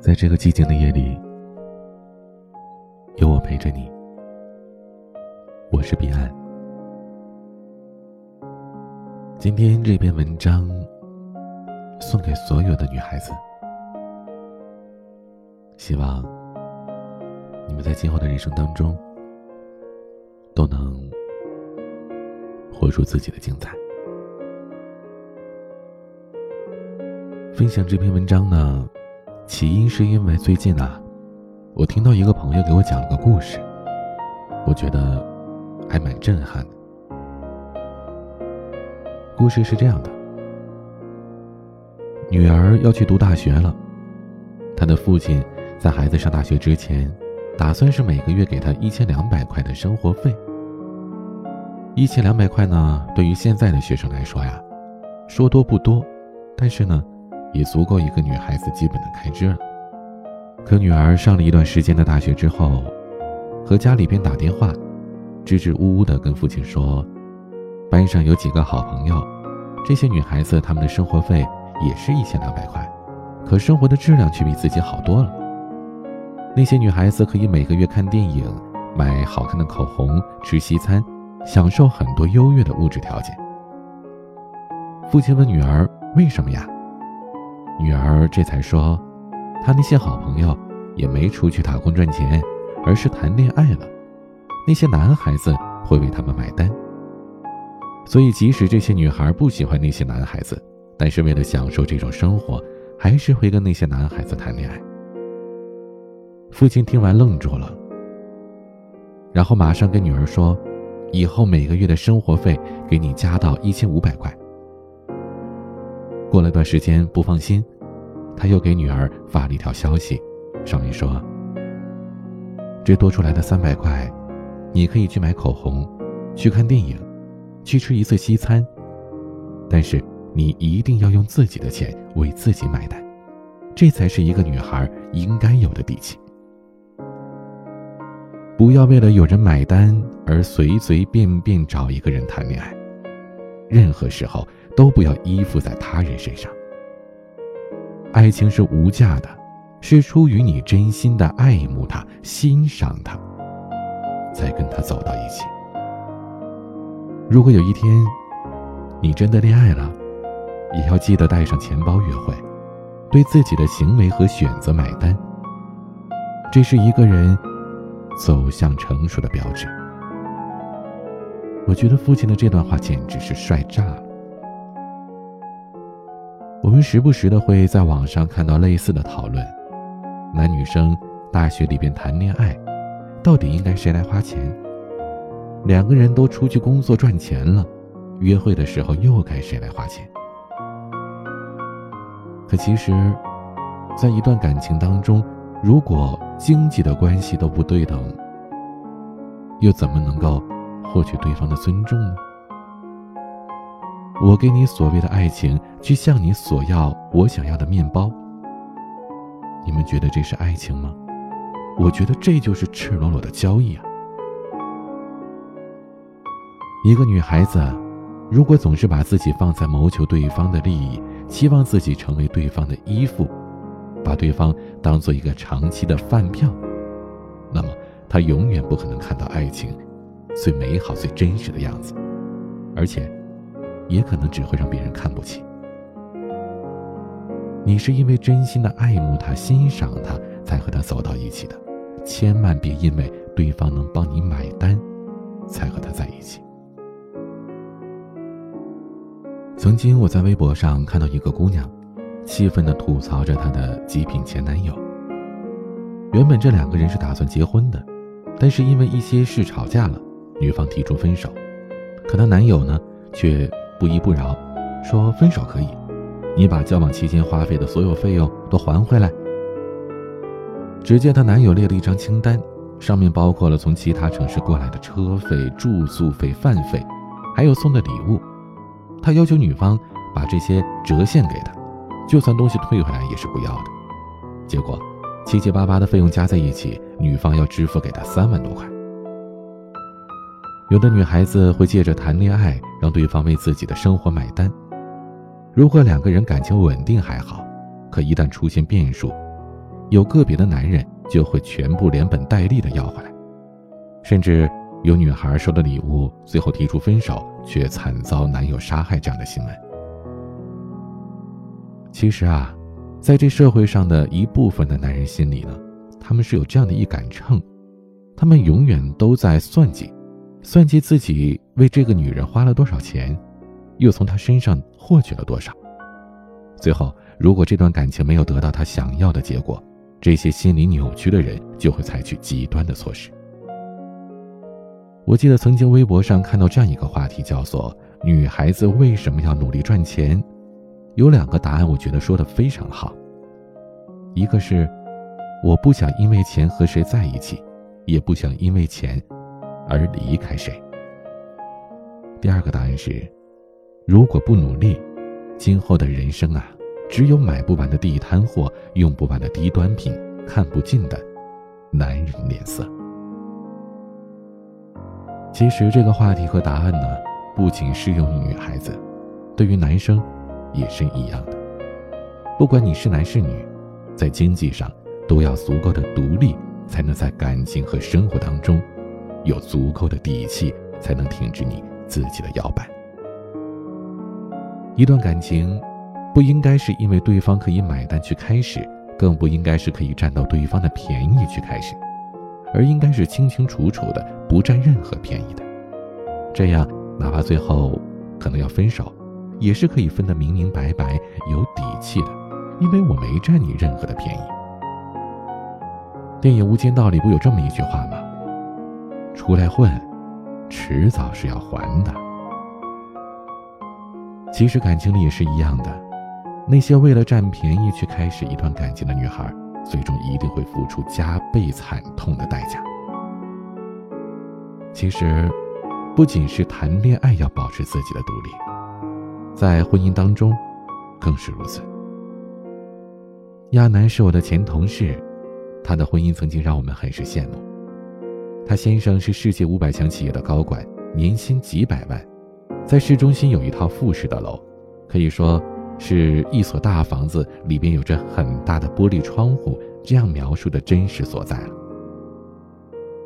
在这个寂静的夜里，有我陪着你。我是彼岸。今天这篇文章送给所有的女孩子，希望你们在今后的人生当中活出自己的精彩。分享这篇文章呢。起因是因为最近啊，我听到一个朋友给我讲了个故事，我觉得还蛮震撼的。故事是这样的：女儿要去读大学了，她的父亲在孩子上大学之前，打算是每个月给她一千两百块的生活费。一千两百块呢，对于现在的学生来说呀，说多不多，但是呢。也足够一个女孩子基本的开支了。可女儿上了一段时间的大学之后，和家里边打电话，支支吾吾的跟父亲说，班上有几个好朋友，这些女孩子她们的生活费也是一千两百块，可生活的质量却比自己好多了。那些女孩子可以每个月看电影、买好看的口红、吃西餐，享受很多优越的物质条件。父亲问女儿：“为什么呀？”女儿这才说，她那些好朋友也没出去打工赚钱，而是谈恋爱了。那些男孩子会为他们买单。所以，即使这些女孩不喜欢那些男孩子，但是为了享受这种生活，还是会跟那些男孩子谈恋爱。父亲听完愣住了，然后马上跟女儿说：“以后每个月的生活费给你加到一千五百块。”过了段时间，不放心。他又给女儿发了一条消息，上面说：“这多出来的三百块，你可以去买口红，去看电影，去吃一次西餐，但是你一定要用自己的钱为自己买单，这才是一个女孩应该有的底气。不要为了有人买单而随随便便找一个人谈恋爱，任何时候都不要依附在他人身上。”爱情是无价的，是出于你真心的爱慕他、欣赏他，才跟他走到一起。如果有一天，你真的恋爱了，也要记得带上钱包约会，对自己的行为和选择买单。这是一个人走向成熟的标志。我觉得父亲的这段话简直是帅炸了。我们时不时的会在网上看到类似的讨论：男女生大学里边谈恋爱，到底应该谁来花钱？两个人都出去工作赚钱了，约会的时候又该谁来花钱？可其实，在一段感情当中，如果经济的关系都不对等，又怎么能够获取对方的尊重呢？我给你所谓的爱情，去向你索要我想要的面包。你们觉得这是爱情吗？我觉得这就是赤裸裸的交易啊！一个女孩子，如果总是把自己放在谋求对方的利益，期望自己成为对方的依附，把对方当做一个长期的饭票，那么他永远不可能看到爱情最美好、最真实的样子，而且。也可能只会让别人看不起。你是因为真心的爱慕他、欣赏他，才和他走到一起的，千万别因为对方能帮你买单，才和他在一起。曾经我在微博上看到一个姑娘，气愤地吐槽着她的极品前男友。原本这两个人是打算结婚的，但是因为一些事吵架了，女方提出分手，可她男友呢，却。不依不饶，说分手可以，你把交往期间花费的所有费用都还回来。只见她男友列了一张清单，上面包括了从其他城市过来的车费、住宿费、饭费，还有送的礼物。他要求女方把这些折现给他，就算东西退回来也是不要的。结果七七八八的费用加在一起，女方要支付给他三万多块。有的女孩子会借着谈恋爱让对方为自己的生活买单。如果两个人感情稳定还好，可一旦出现变数，有个别的男人就会全部连本带利的要回来，甚至有女孩收了礼物，最后提出分手，却惨遭男友杀害这样的新闻。其实啊，在这社会上的一部分的男人心里呢，他们是有这样的一杆秤，他们永远都在算计，算计自己为这个女人花了多少钱，又从她身上获取了多少。最后，如果这段感情没有得到他想要的结果，这些心理扭曲的人就会采取极端的措施。我记得曾经微博上看到这样一个话题，叫做“女孩子为什么要努力赚钱”。有两个答案，我觉得说的非常好。一个是，我不想因为钱和谁在一起，也不想因为钱而离开谁。第二个答案是，如果不努力，今后的人生啊，只有买不完的地摊货，用不完的低端品，看不尽的男人脸色。其实这个话题和答案呢，不仅适用于女孩子，对于男生。也是一样的，不管你是男是女，在经济上都要足够的独立，才能在感情和生活当中有足够的底气，才能挺直你自己的摇摆。一段感情不应该是因为对方可以买单去开始，更不应该是可以占到对方的便宜去开始，而应该是清清楚楚的，不占任何便宜的。这样，哪怕最后可能要分手。也是可以分得明明白白、有底气的，因为我没占你任何的便宜。电影《无间道》里不有这么一句话吗？出来混，迟早是要还的。其实感情里也是一样的，那些为了占便宜去开始一段感情的女孩，最终一定会付出加倍惨痛的代价。其实，不仅是谈恋爱要保持自己的独立。在婚姻当中，更是如此。亚楠是我的前同事，他的婚姻曾经让我们很是羡慕。他先生是世界五百强企业的高管，年薪几百万，在市中心有一套复式的楼，可以说是一所大房子，里边有着很大的玻璃窗户。这样描述的真实所在了。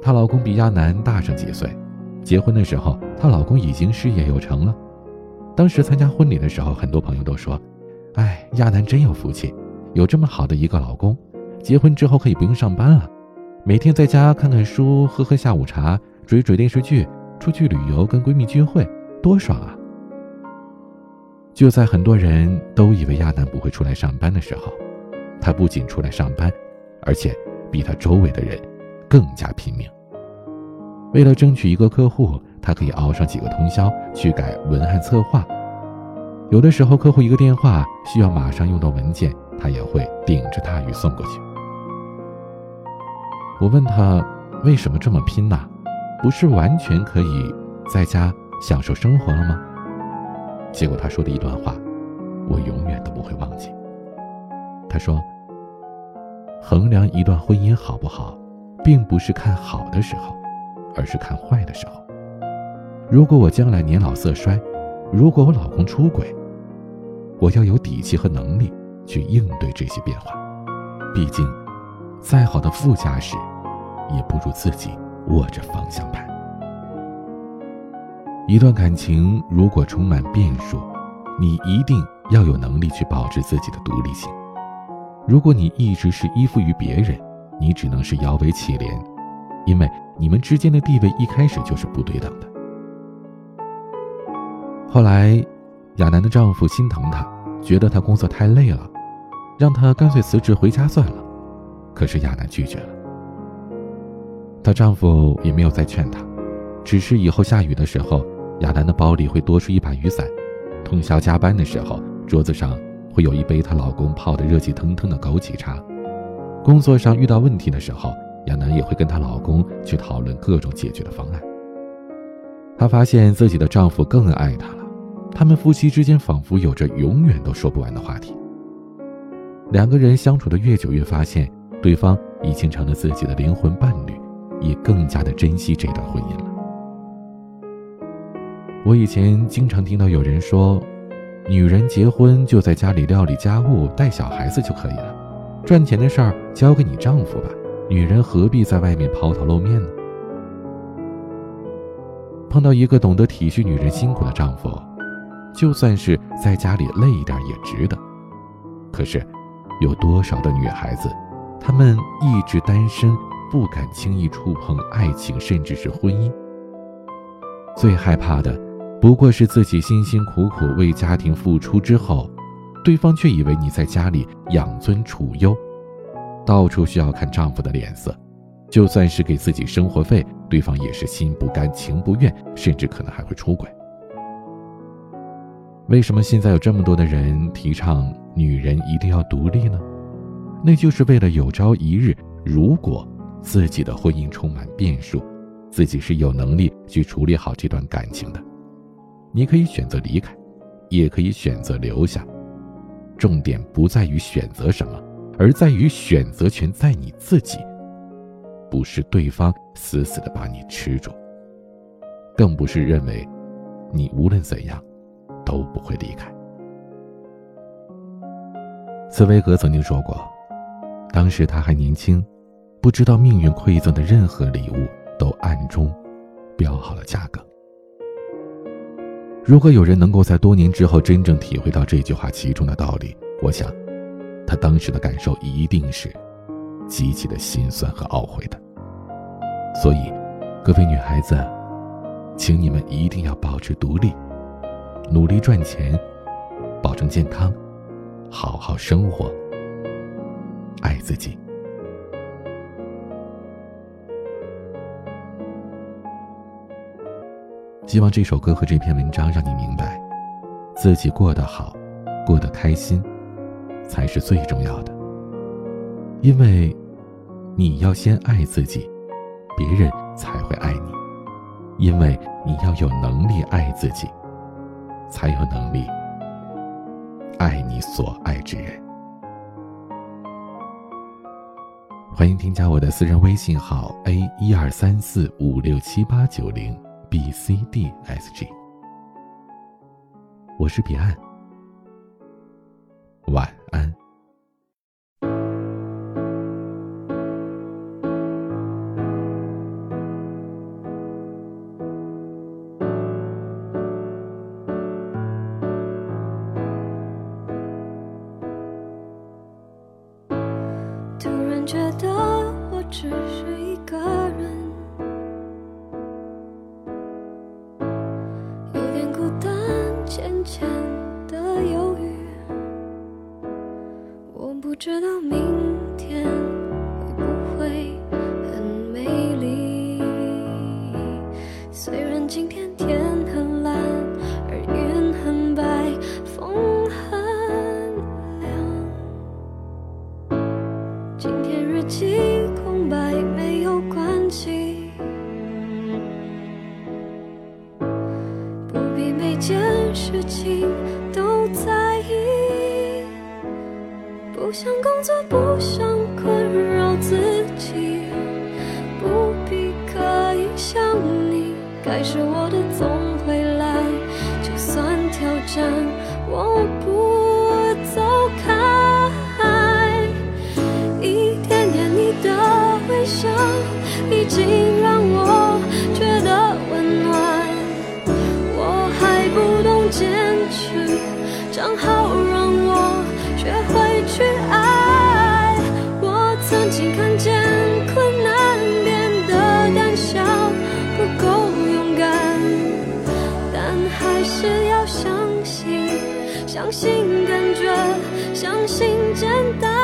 她老公比亚楠大上几岁，结婚的时候，她老公已经事业有成了。当时参加婚礼的时候，很多朋友都说：“哎，亚楠真有福气，有这么好的一个老公，结婚之后可以不用上班了，每天在家看看书，喝喝下午茶，追追电视剧，出去旅游，跟闺蜜聚会，多爽啊！”就在很多人都以为亚楠不会出来上班的时候，他不仅出来上班，而且比他周围的人更加拼命。为了争取一个客户。他可以熬上几个通宵去改文案策划，有的时候客户一个电话需要马上用到文件，他也会顶着大雨送过去。我问他为什么这么拼呢？不是完全可以在家享受生活了吗？结果他说的一段话，我永远都不会忘记。他说：“衡量一段婚姻好不好，并不是看好的时候，而是看坏的时候。”如果我将来年老色衰，如果我老公出轨，我要有底气和能力去应对这些变化。毕竟，再好的副驾驶，也不如自己握着方向盘。一段感情如果充满变数，你一定要有能力去保持自己的独立性。如果你一直是依附于别人，你只能是摇尾乞怜，因为你们之间的地位一开始就是不对等的。后来，亚楠的丈夫心疼她，觉得她工作太累了，让她干脆辞职回家算了。可是亚楠拒绝了。她丈夫也没有再劝她，只是以后下雨的时候，亚楠的包里会多出一把雨伞；通宵加班的时候，桌子上会有一杯她老公泡的热气腾腾的枸杞茶；工作上遇到问题的时候，亚楠也会跟她老公去讨论各种解决的方案。她发现自己的丈夫更爱她。他们夫妻之间仿佛有着永远都说不完的话题。两个人相处的越久，越发现对方已经成了自己的灵魂伴侣，也更加的珍惜这段婚姻了。我以前经常听到有人说，女人结婚就在家里料理家务、带小孩子就可以了，赚钱的事儿交给你丈夫吧，女人何必在外面抛头露面呢？碰到一个懂得体恤女人辛苦的丈夫，就算是在家里累一点也值得。可是，有多少的女孩子，她们一直单身，不敢轻易触碰爱情，甚至是婚姻，最害怕的。不过是自己辛辛苦苦为家庭付出之后，对方却以为你在家里养尊处优，到处需要看丈夫的脸色，就算是给自己生活费，对方也是心不甘情不愿，甚至可能还会出轨。为什么现在有这么多的人提倡女人一定要独立呢？那就是为了有朝一日，如果自己的婚姻充满变数，自己是有能力去处理好这段感情的。你可以选择离开，也可以选择留下。重点不在于选择什么，而在于选择权在你自己，不是对方死死的把你吃住，更不是认为你无论怎样都不会离开。茨威格曾经说过，当时他还年轻，不知道命运馈赠的任何礼物都暗中标好了价格。如果有人能够在多年之后真正体会到这句话其中的道理，我想，他当时的感受一定是极其的心酸和懊悔的。所以，各位女孩子，请你们一定要保持独立，努力赚钱，保证健康，好好生活，爱自己。希望这首歌和这篇文章让你明白，自己过得好，过得开心，才是最重要的。因为，你要先爱自己，别人才会爱你。因为你要有能力爱自己，才有能力爱你所爱之人。欢迎添加我的私人微信号：a 一二三四五六七八九零。B C D S G，我是彼岸，晚安。然觉得我只是一个人，有点孤单，浅浅的忧郁，我不知道。你。是我的总会来，就算挑战，我不走开。一点点你的微笑，已经相信，感觉，相信简单。